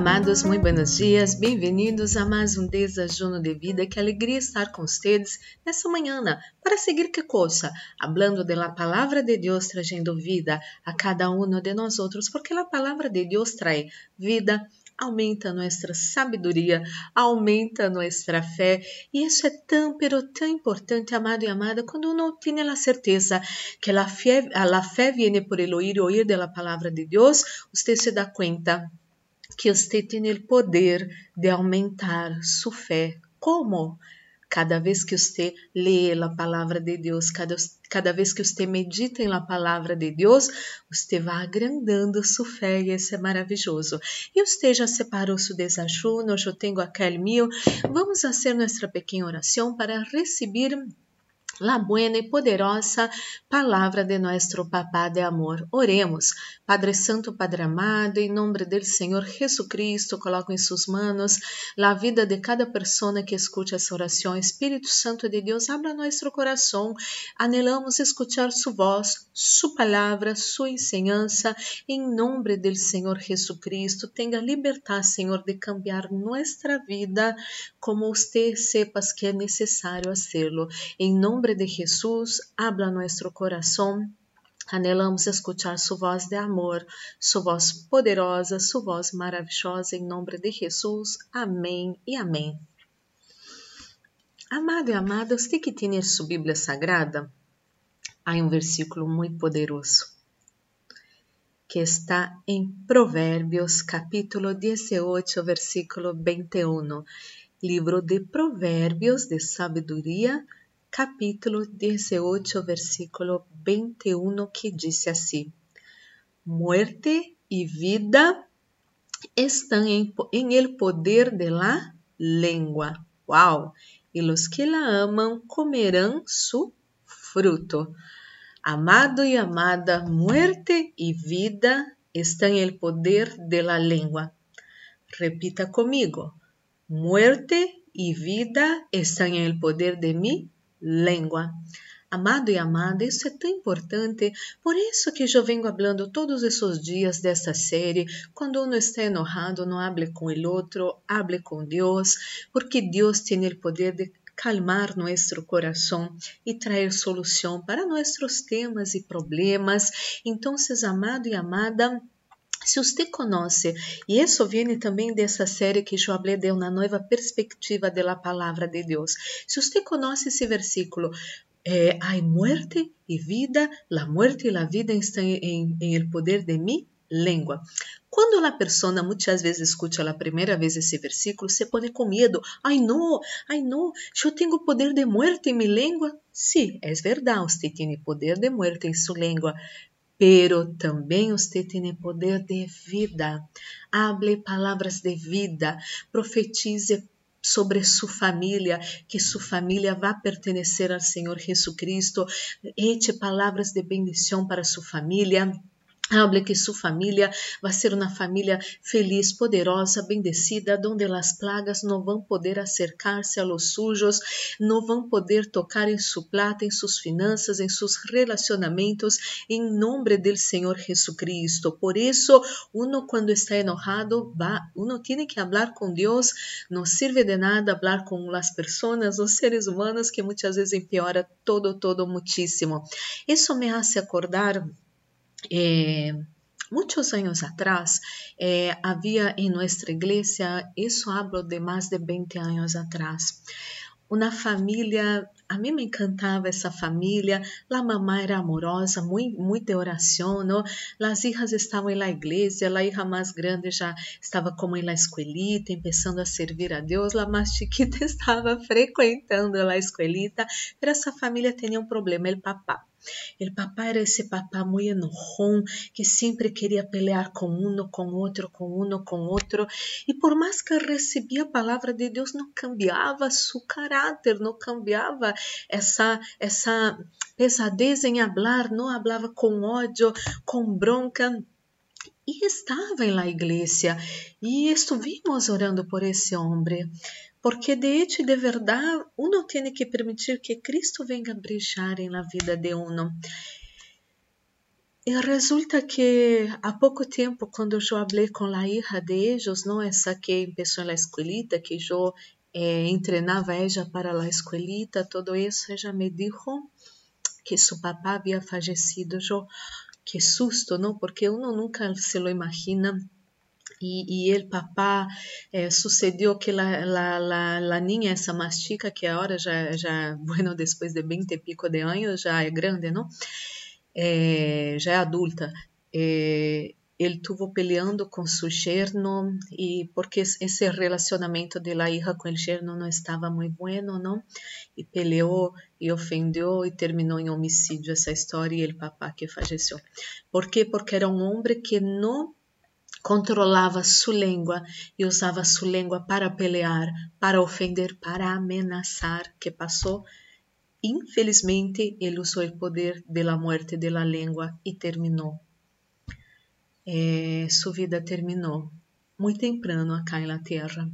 amados, muito buenos dias, bem-vindos a mais um desajuno de vida. Que alegria estar com vocês nessa manhã para seguir que coisa? Hablando de la palavra de Deus, trazendo vida a cada um de nós outros, porque a palavra de Deus traz vida, aumenta nossa sabedoria, aumenta nossa fé, e isso é tão, pero tão importante, amado e amada, quando uno tem a certeza que a fé, a fé viene por el oír, oír de la palavra de Deus, você se dá conta que você tem o poder de aumentar sua fé. Como? Cada vez que você lê a palavra de Deus, cada, cada vez que você medita na palavra de Deus, você vai agrandando sua fé e isso é maravilhoso. E você já separou seu desajuno, eu tenho aquele meu. Vamos fazer nossa pequena oração para receber la buena e poderosa palavra de nuestro Papá de amor. Oremos. Padre Santo, Padre amado, em nome do Senhor Jesucristo, coloco em suas manos a vida de cada pessoa que escute essa oração. Espírito Santo de Deus, abra nosso coração. Anelamos escutar sua voz, sua palavra, sua enseñança. Em nome do Senhor Jesucristo, tenha liberdade, Senhor, de cambiar nossa vida como você sepas que é necessário hacerlo. Em nome nombre de Jesús, habla nuestro corazón. Anelamos escuchar sua voz de amor, sua voz poderosa, sua voz maravilhosa, em nome de Jesus. Amém e amém. Amado e amada, você que tem sua Bíblia Sagrada, há um versículo muito poderoso que está em Provérbios, capítulo 18, versículo 21. Livro de Provérbios de sabedoria, capítulo 18, versículo 21, que disse assim: Muerte e vida estão em, em el poder de la lengua. Uau! E los que la amam comerão su fruto. Amado e amada, muerte e vida estão em el poder de la lengua. Repita comigo: muerte e vida estão em el poder de mi língua. Amado e amada, isso é tão importante, por isso que eu venho falando todos esses dias desta série. Quando uno está enojado, não hable com o outro, hable com Deus, porque Deus tem o poder de calmar nosso coração e trazer solução para nossos temas e problemas. Então, amado e amada, se você conhece, e isso vem também dessa série que eu falei de uma nova perspectiva da palavra de Deus. Se você conhece esse versículo, eh, hay muerte e vida, la muerte e la vida estão em, poder de mi língua. Quando a pessoa muitas vezes escuta a primeira vez esse versículo, se põe com medo. Ai não, ai não, eu tenho poder de muerte em minha língua. Sim, sí, é verdade, você tem poder de muerte em sua língua, pero também você tem poder de vida. Hable palavras de vida, profetize sobre sua família, que sua família vá pertencer ao Senhor Jesus Cristo. Eche palavras de bendição para sua família Hable que sua família vai ser uma família feliz, poderosa, bendecida, onde as plagas não vão poder acercar-se a los sujos, não vão poder tocar em sua plata, em suas finanças, em seus relacionamentos, em nome do Senhor Jesucristo. Por isso, uno quando está enojado, va, uno tem que falar com Deus. Não serve de nada falar com as pessoas, os seres humanos, que muitas vezes empeora todo, todo muitíssimo. Isso me hace acordar Eh, muchos años atrás eh, había en nuestra iglesia, eso hablo de más de 20 años atrás, uma família, a mim me encantava essa família, a mamãe era amorosa, muito, muito de oração, não? as hijas estavam na igreja, a hija mais grande já estava como em la escuelita, começando a servir a Deus, a mais chiquita estava frequentando a escuelita, mas essa família tinha um problema, o papá. El papá era esse papá muito enojón que sempre queria pelear com um, com outro, com um, com outro. E por mais que recebia a palavra de Deus, não cambiava seu caráter, não cambiava essa, essa pesadez em hablar, não falava com ódio, com bronca. E estava em la igreja e estuvimos orando por esse homem porque de hecho de verdade uno tem que permitir que Cristo venga brilhar na vida de uno. E resulta que há pouco tempo, quando eu falei com a hija de não essa que começou na escolinha, que eu eh, entrenava ela para a escolinha, todo isso, ela me disse que seu papá havia falecido. Eu, que susto, não? Porque uno nunca se lo imagina y, y, papá eh, sucedió que la, la, la, la, niña, esa más chica, que ahora ya, ya, bueno, después de 20 y pico de años, ya es grande, ¿no? Eh, ya es adulta. Eh, ele tuvo peleando com seu yerno e porque esse relacionamento de la hija com o yerno não estava muito bueno, não? E peleou e ofendeu e terminou em homicídio essa história e o papá que faleceu. Por quê? Porque era um homem que não controlava sua língua e usava sua língua para pelear, para ofender, para ameaçar, que passou Infelizmente, ele usou o poder da morte da língua e terminou eh, su vida terminou muito temprano acá na Terra.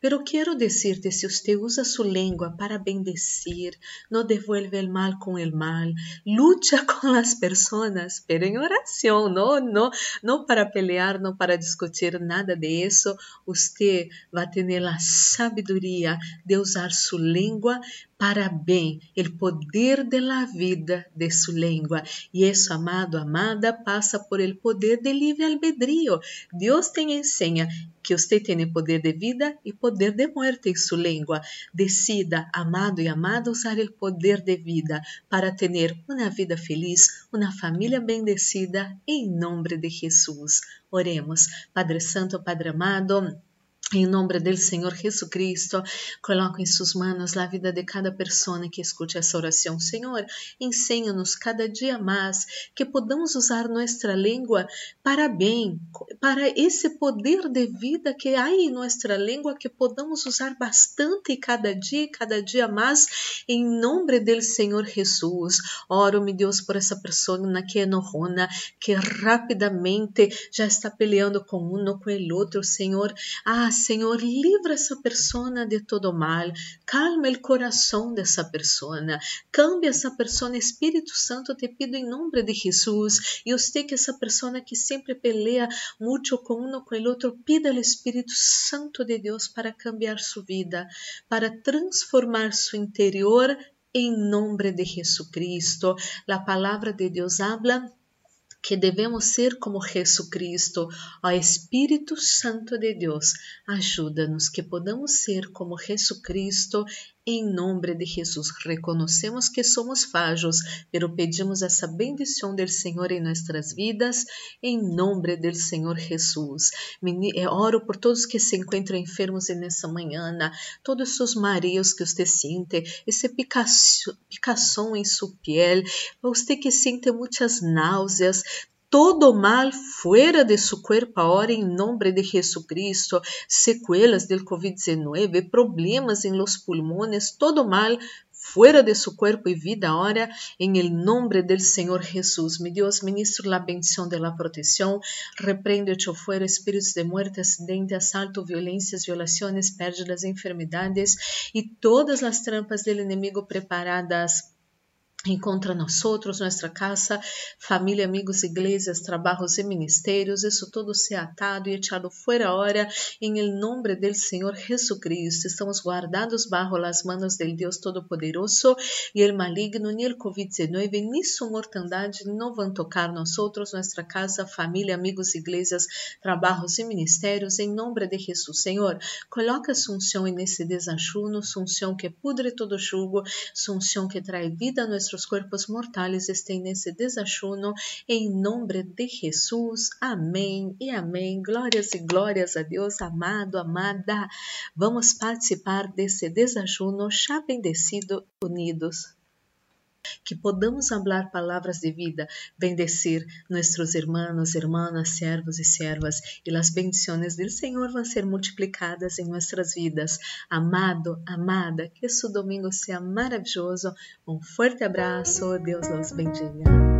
Pero quero dizer-te, se você usa sua língua para bendecir, não devuelve o mal com o mal, luta com as pessoas, pero em oração, não, não, não para pelear, não para discutir nada de. Você vai ter a sabedoria de usar sua língua para bem, o poder de la vida de sua língua. E isso, amado, amada, passa por el poder de livre albedrío. Deus te ensina que você tem poder de vida e poder de morte em sua língua. Decida, amado e amada, usar o poder de vida para ter uma vida feliz, uma família bendecida, em nome de Jesus. Oremos. Padre Santo, Padre amado, em nome do Senhor Jesucristo, coloco em suas mãos a vida de cada pessoa que escute essa oração. Senhor, ensina-nos cada dia mais que podamos usar nossa língua para bem, para esse poder de vida que há em nossa língua, que podamos usar bastante cada dia, cada dia mais, em nome do Senhor Jesus. Oro, meu Deus, por essa pessoa que é enojona, que rapidamente já está peleando com um, com o outro, Senhor. Ah, Senhor, livra essa pessoa de todo mal, calma o coração dessa pessoa, cambia essa pessoa, Espírito Santo, te pido em nome de Jesus, e você que essa pessoa que sempre pelea muito com um com o outro, pida ao Espírito Santo de Deus para cambiar sua vida, para transformar seu interior em nome de Jesucristo. A palavra de Deus habla que devemos ser como Jesucristo. Ó Espírito Santo de Deus, ajuda-nos que podamos ser como Jesucristo em nome de Jesus. Reconhecemos que somos falhos, pero pedimos essa bendição do Senhor em nossas vidas, em nome do Senhor Jesus. Eh, oro por todos que se encontram enfermos nessa manhã, todos os mareos que você sente, esse picação em sua pele, você que sente muitas náuseas, todo mal fuera de su cuerpo ahora en nombre de Jesucristo, secuelas del COVID-19, problemas en los pulmones, todo mal fuera de su cuerpo y vida ahora en el nombre del Señor Jesús. Mi Dios, ministro la bendición de la protección, reprende hecho fuera espíritus de muerte, accidente, asalto, violencias, violaciones, pérdidas, enfermedades y todas las trampas del enemigo preparadas encontra nós outros, nossa casa, família, amigos, igrejas, trabalhos e ministérios, isso tudo se atado e echado fora hora, em nome do Senhor Jesucristo. Estamos guardados bajo las manos del Deus Todo-Poderoso e el maligno, ni el COVID-19, ni su mortandade não vão tocar nós outros, nossa casa, família, amigos, igrejas, trabalhos e ministérios, em nome de Jesus. Senhor, coloca Sunção nesse desajuno, Sunção que pudre todo jugo, Sunção que traz vida a nuestros cuerpos mortales estén en ese en nombre de Jesús. Amém e amém. Glórias e glórias a Deus, amado, amada. Vamos participar desse desajuno já bendecido, unidos que podamos falar palavras de vida, bendecir nossos irmãos, irmãs, servos e servas, e as bendições do Senhor vão ser multiplicadas em nossas vidas. Amado, amada, que esse domingo seja maravilhoso. Um forte abraço, Deus os bendiga.